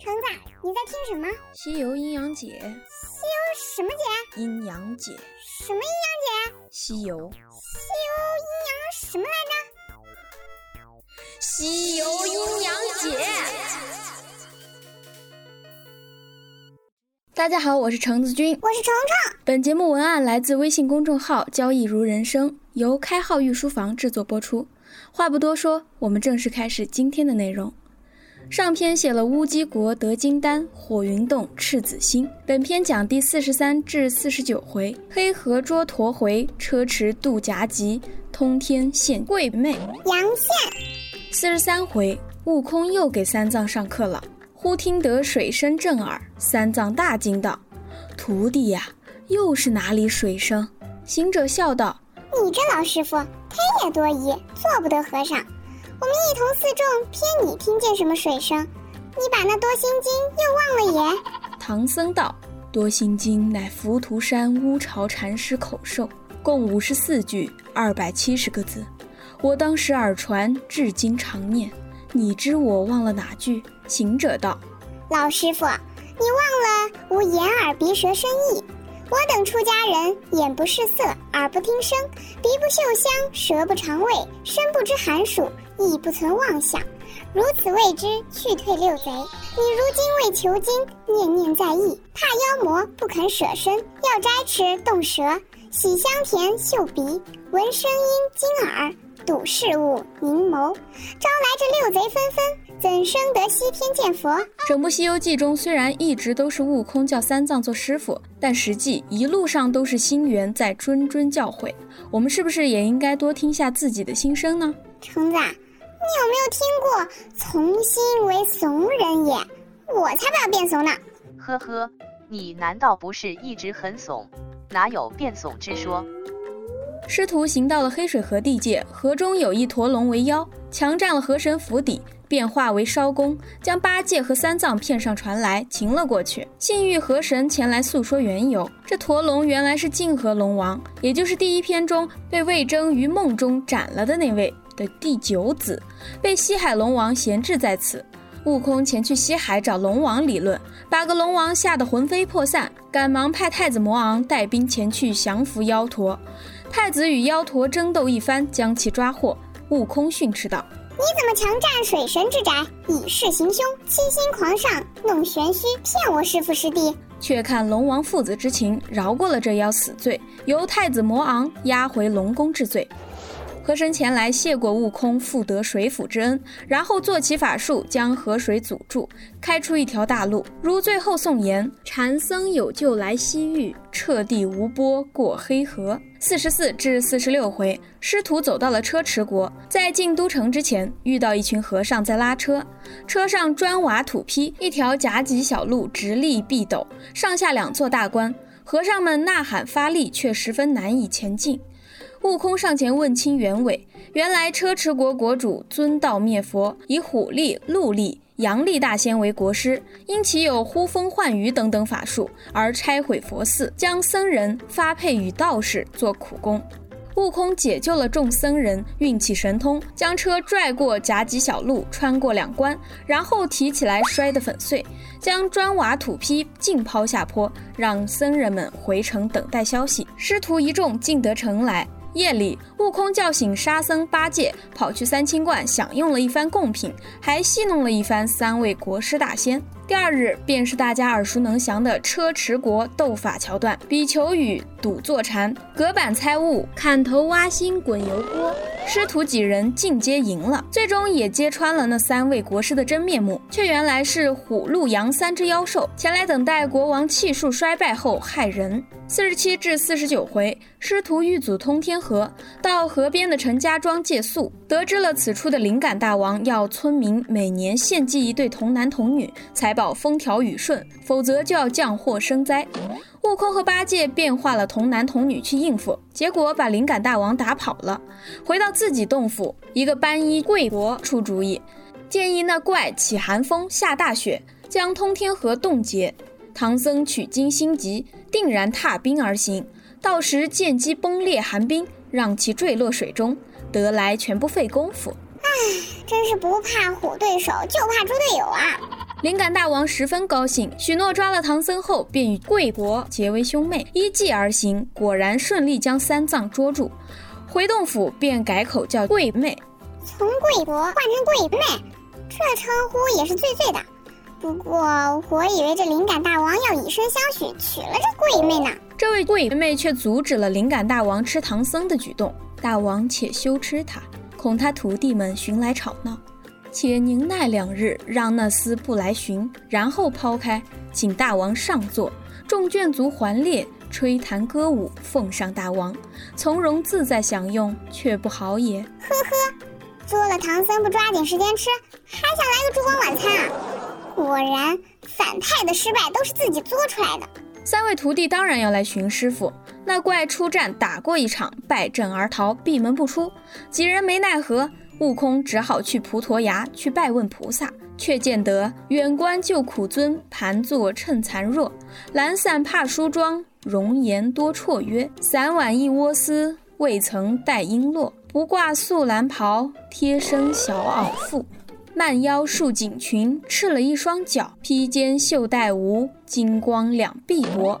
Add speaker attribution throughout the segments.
Speaker 1: 橙子，你在听什么？
Speaker 2: 西游阴阳解。
Speaker 1: 西游什么解？
Speaker 2: 阴阳解。
Speaker 1: 什么阴阳解？
Speaker 2: 西游。
Speaker 1: 西游阴阳什么来
Speaker 2: 着？西游阴阳解。大家好，我是橙子君，
Speaker 1: 我是橙橙。
Speaker 2: 本节目文案来自微信公众号“交易如人生”，由开号御书房制作播出。话不多说，我们正式开始今天的内容。上篇写了乌鸡国得金丹，火云洞赤子心。本篇讲第四十三至四十九回，黑河捉驼回，车迟渡夹吉，通天现贵妹。
Speaker 1: 阳线。
Speaker 2: 四十三回，悟空又给三藏上课了。忽听得水声震耳，三藏大惊道：“徒弟呀，又是哪里水声？”行者笑道：“
Speaker 1: 你这老师傅忒也多疑，做不得和尚。”我们一同四众，偏你听见什么水声？你把那多心经又忘了也？
Speaker 2: 唐僧道：多心经乃浮屠山乌巢禅师口授，共五十四句，二百七十个字。我当时耳传，至今常念。你知我忘了哪句？行者道：
Speaker 1: 老师傅，你忘了无眼耳鼻舌身意。我等出家人，眼不视色，耳不听声，鼻不嗅香，舌不尝味，身不知寒暑。亦不存妄想，如此谓之去退六贼。你如今为求经，念念在意，怕妖魔不肯舍身，要摘吃动舌，喜香甜嗅鼻，闻声音惊耳，睹事物凝眸，招来这六贼纷纷，怎生得西天见佛？
Speaker 2: 整部《西游记》中，虽然一直都是悟空叫三藏做师傅，但实际一路上都是心猿在谆谆教诲。我们是不是也应该多听下自己的心声呢？
Speaker 1: 橙子。你有没有听过“从心为怂人也”？我才不要变怂呢！
Speaker 3: 呵呵，你难道不是一直很怂？哪有变怂之说？
Speaker 2: 师徒行到了黑水河地界，河中有一驼龙为妖，强占了河神府邸，变化为艄公，将八戒和三藏骗上船来，擒了过去。幸遇河神前来诉说缘由，这驼龙原来是泾河龙王，也就是第一篇中被魏征于梦中斩了的那位。的第九子被西海龙王闲置在此，悟空前去西海找龙王理论，把个龙王吓得魂飞魄散，赶忙派太子魔昂带兵前去降服妖驼。太子与妖驼争斗一番，将其抓获。悟空训斥道：“
Speaker 1: 你怎么强占水神之宅，以势行凶，欺心狂上，弄玄虚，骗我师父师弟？”
Speaker 2: 却看龙王父子之情，饶过了这妖死罪，由太子魔昂押回龙宫治罪。河神前来谢过悟空复得水府之恩，然后做起法术，将河水阻住，开出一条大路。如最后颂言：“禅僧有救来西域，彻地无波过黑河。”四十四至四十六回，师徒走到了车迟国，在进都城之前，遇到一群和尚在拉车，车上砖瓦土坯，一条夹脊小路直立壁陡，上下两座大关，和尚们呐喊发力，却十分难以前进。悟空上前问清原委，原来车迟国国主尊道灭佛，以虎力、鹿力、羊力大仙为国师，因其有呼风唤雨等等法术，而拆毁佛寺，将僧人发配与道士做苦工。悟空解救了众僧人，运起神通，将车拽过夹脊小路，穿过两关，然后提起来摔得粉碎，将砖瓦土坯尽抛下坡，让僧人们回城等待消息。师徒一众进得城来。夜里，悟空叫醒沙僧、八戒，跑去三清观享用了一番贡品，还戏弄了一番三位国师大仙。第二日，便是大家耳熟能详的车迟国斗法桥段：比丘语、赌坐禅、隔板猜物、砍头挖心、滚油锅。师徒几人尽皆赢了，最终也揭穿了那三位国师的真面目，却原来是虎、鹿、羊三只妖兽前来等待国王气数衰败后害人。四十七至四十九回，师徒遇阻通天河，到河边的陈家庄借宿，得知了此处的灵感大王要村民每年献祭一对童男童女，才保风调雨顺，否则就要降祸生灾。悟空和八戒变化了童男童女去应付，结果把灵感大王打跑了。回到自己洞府，一个班衣贵国出主意，建议那怪起寒风下大雪，将通天河冻结。唐僧取经心急，定然踏冰而行，到时见机崩裂寒冰，让其坠落水中，得来全不费工夫。
Speaker 1: 唉，真是不怕虎对手，就怕猪队友啊！
Speaker 2: 灵感大王十分高兴，许诺抓了唐僧后，便与贵国结为兄妹，依计而行，果然顺利将三藏捉住。回洞府便改口叫贵妹，
Speaker 1: 从贵国换成贵妹，这称呼也是最最的。不过我以为这灵感大王要以身相许，娶了这贵妹呢。
Speaker 2: 这位贵妹却阻止了灵感大王吃唐僧的举动。大王且羞吃他，恐他徒弟们寻来吵闹。且宁耐两日，让那厮不来寻，然后抛开，请大王上座，众眷族环列，吹弹歌舞，奉上大王，从容自在享用，却不好也。
Speaker 1: 呵呵，做了唐僧不抓紧时间吃，还想来个烛光晚餐啊？果然，反派的失败都是自己作出来的。
Speaker 2: 三位徒弟当然要来寻师傅。那怪出战打过一场，败阵而逃，闭门不出。几人没奈何。悟空只好去普陀崖去拜问菩萨，却见得远观救苦尊盘坐趁残弱，懒散怕梳妆，容颜多绰约。散挽一窝丝，未曾带璎珞，不挂素蓝袍，贴身小袄妇，慢腰束锦裙，赤了一双脚，披肩袖带无，金光两臂薄，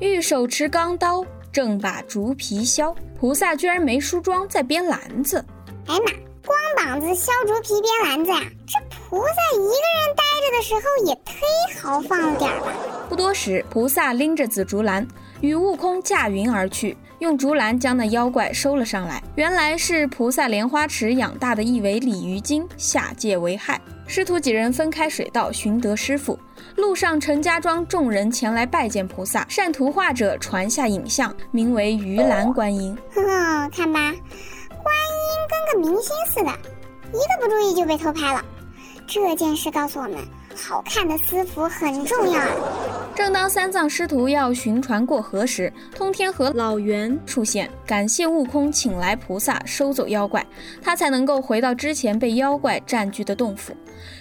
Speaker 2: 玉手持钢刀，正把竹皮削。菩萨居然没梳妆，在编篮子。
Speaker 1: 哎妈！光膀子削竹皮编篮子呀，这菩萨一个人待着的时候也忒豪放了点吧？
Speaker 2: 不多时，菩萨拎着紫竹篮与悟空驾云而去，用竹篮将那妖怪收了上来。原来是菩萨莲花池养大的一尾鲤鱼精下界为害。师徒几人分开水道寻得师傅，路上陈家庄众人前来拜见菩萨，善图画者传下影像，名为鱼篮观音。
Speaker 1: 呵呵，看吧。观音跟个明星似的，一个不注意就被偷拍了。这件事告诉我们，好看的私服很重要。
Speaker 2: 正当三藏师徒要寻船过河时，通天河老猿出现，感谢悟空请来菩萨收走妖怪，他才能够回到之前被妖怪占据的洞府。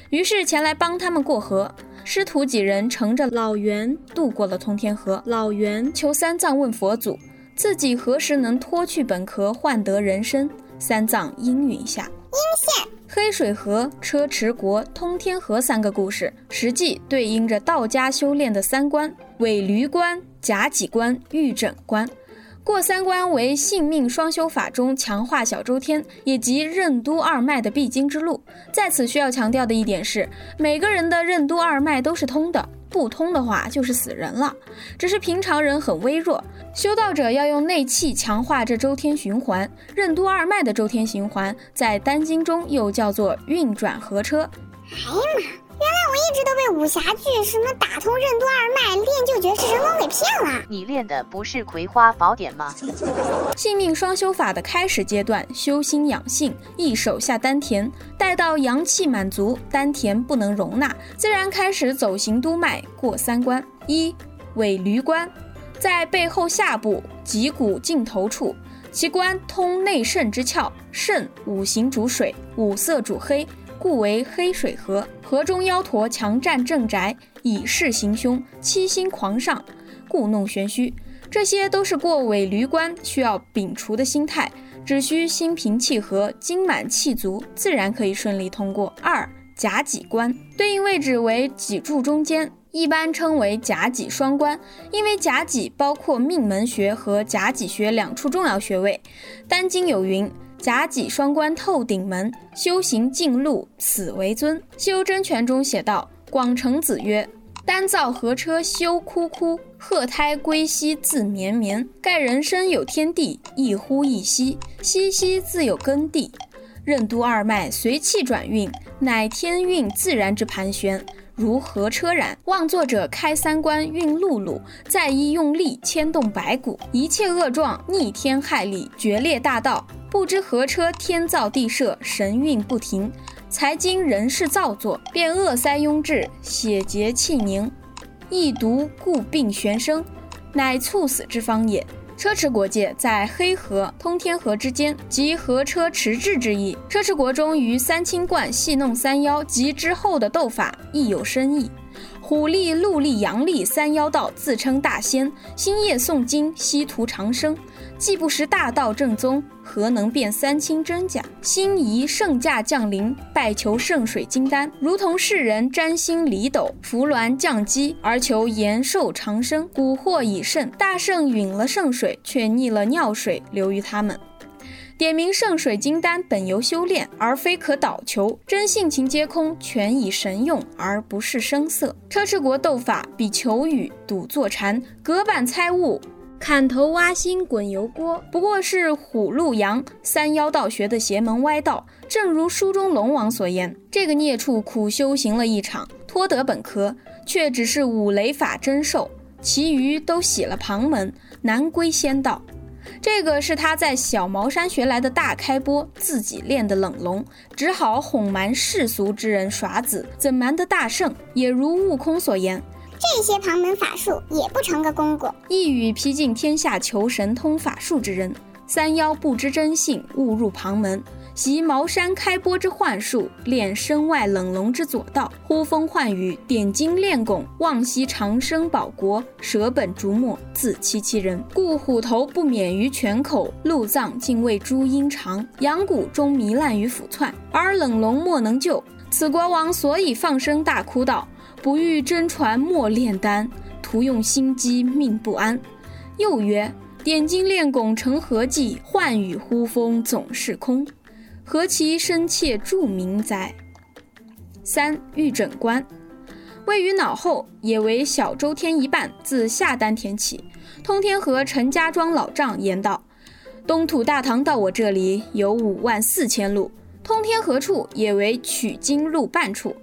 Speaker 2: 于是前来帮他们过河。师徒几人乘着老猿渡过了通天河。老猿求三藏问佛祖。自己何时能脱去本壳，换得人身？三藏应允下。
Speaker 1: 阴线、
Speaker 2: 黑水河、车迟国、通天河三个故事，实际对应着道家修炼的三关：尾驴关、甲己关、玉枕关。过三关为性命双修法中强化小周天，以及任督二脉的必经之路。在此需要强调的一点是，每个人的任督二脉都是通的。不通的话就是死人了，只是平常人很微弱，修道者要用内气强化这周天循环。任督二脉的周天循环，在丹经中又叫做运转合车。
Speaker 1: 哎呀妈！原来我一直都被武侠剧什么打通任督二脉、练就绝世神功给骗了。
Speaker 3: 你练的不是《葵花宝典》吗？
Speaker 2: 性命双修法的开始阶段，修心养性，一手下丹田，待到阳气满足，丹田不能容纳，自然开始走行督脉，过三关。一尾闾关，在背后下部脊骨尽头处，其关通内肾之窍，肾五行主水，五色主黑。故为黑水河，河中妖驼强占正宅，以势行凶，七星狂上，故弄玄虚。这些都是过尾驴关需要摒除的心态，只需心平气和，精满气足，自然可以顺利通过。二甲己关对应位置为脊柱中间，一般称为甲己双关，因为甲己包括命门穴和甲己穴两处重要穴位。丹经有云。甲己双关透顶门，修行进路，此为尊。《修真全》中写道：“广成子曰：丹造河车修枯枯，鹤胎归兮自绵绵。盖人生有天地，一呼一吸，吸吸自有根地。任督二脉随气转运，乃天运自然之盘旋，如何车然。望作者开三关运碌碌，再依用力牵动白骨，一切恶状逆天害理，决裂大道。”不知何车天造地设，神运不停，才经人事造作，便恶塞壅滞，血结气凝，易毒故病玄生，乃猝死之方也。车迟国界在黑河、通天河之间，即河车迟滞之意。车迟国中于三清观戏弄三妖及之后的斗法亦有深意。虎力、鹿力、羊力三妖道自称大仙，星夜诵经，西图长生。既不识大道正宗，何能辨三清真假？心仪圣驾降临，拜求圣水金丹，如同世人占星离斗、扶鸾降基，而求延寿长生。蛊惑已甚，大圣允了圣水，却逆了尿水流于他们。点名圣水金丹本由修炼，而非可倒求，真性情皆空，全以神用，而不是声色。车迟国斗法比求雨赌坐禅，隔板猜物，砍头挖心滚油锅，不过是虎鹿羊三妖道学的邪门歪道。正如书中龙王所言，这个孽畜苦修行了一场，脱得本壳，却只是五雷法真兽，其余都洗了旁门，难归仙道。这个是他在小茅山学来的大开波，自己练的冷龙，只好哄瞒世俗之人耍子，怎瞒得大圣？也如悟空所言，
Speaker 1: 这些旁门法术也不成个功果。
Speaker 2: 一语劈尽天下求神通法术之人，三妖不知真性，误入旁门。习茅山开播之幻术，练身外冷龙之左道，呼风唤雨，点睛练拱，望息长生保国，舍本逐末，自欺欺人。故虎头不免于犬口，鹿藏竟为猪阴肠，羊骨终糜烂于腐窜，而冷龙莫能救。此国王所以放声大哭道：“不欲真传莫炼丹，徒用心机命不安。”又曰：“点睛练拱成何计？唤雨呼风总是空。”何其深切著名哉！三玉枕关，位于脑后，也为小周天一半，自下丹田起。通天河陈家庄老丈言道：“东土大唐到我这里有五万四千路，通天河处也为取经路半处。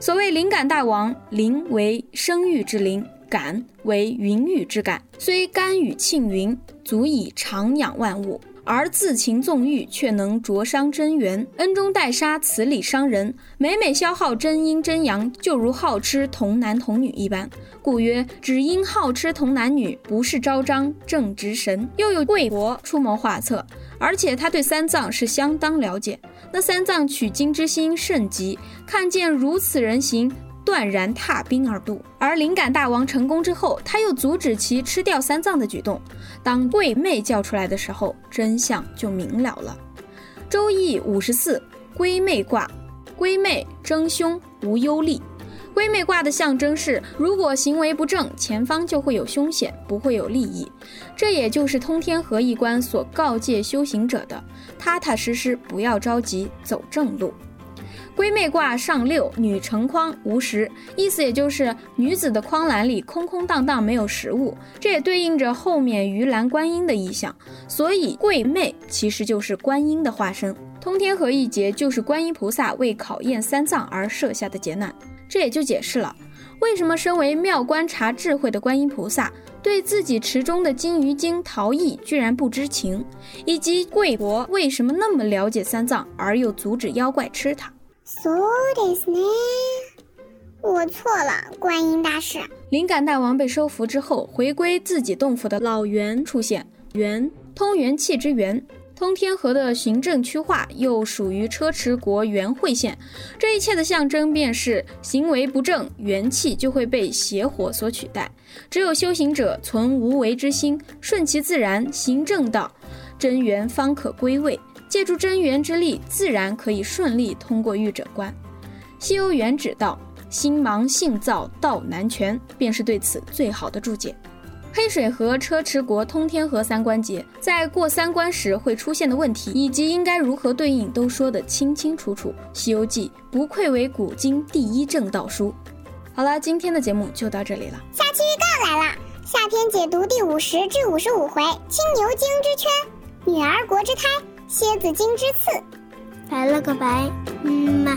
Speaker 2: 所谓灵感大王，灵为生育之灵，感为云雨之感，虽甘雨庆云，足以长养万物。”而自情纵欲，却能灼伤真元，恩中带杀，此理伤人。每每消耗真阴真阳，就如好吃童男童女一般。故曰：只因好吃童男女，不是昭彰正直神。又有贵国出谋划策，而且他对三藏是相当了解。那三藏取经之心甚急，看见如此人形。断然踏冰而渡，而灵感大王成功之后，他又阻止其吃掉三藏的举动。当贵妹叫出来的时候，真相就明了了。周易五十四，龟妹卦，龟妹争凶无忧利。龟妹卦的象征是，如果行为不正，前方就会有凶险，不会有利益。这也就是通天河一关所告诫修行者的：踏踏实实，不要着急，走正路。龟妹卦上六，女成筐无食，意思也就是女子的筐篮里空空荡荡，没有食物。这也对应着后面鱼篮观音的意象，所以桂妹其实就是观音的化身。通天河一劫就是观音菩萨为考验三藏而设下的劫难，这也就解释了为什么身为妙观察智慧的观音菩萨对自己池中的金鱼精逃逸居然不知情，以及贵婆为什么那么了解三藏而又阻止妖怪吃它。
Speaker 1: そうですね，我错了，观音大士。
Speaker 2: 灵感大王被收服之后，回归自己洞府的老元出现，元通元气之元，通天河的行政区划又属于车迟国元会县。这一切的象征便是行为不正，元气就会被邪火所取代。只有修行者存无为之心，顺其自然，行正道，真元方可归位。 借助真元之力，自然可以顺利通过玉诊关。西游原指道：“心盲性躁，道难全”，便是对此最好的注解。黑水河、车迟国、通天河三关节，在过三关时会出现的问题，以及应该如何对应，都说得清清楚楚。《西游记》不愧为古今第一正道书。好了，今天的节目就到这里了。
Speaker 1: 下期预告来了，下篇解读第五十至五十五回：青牛精之圈，女儿国之胎。蝎子精之刺。
Speaker 4: 拜了个拜嗯嘛。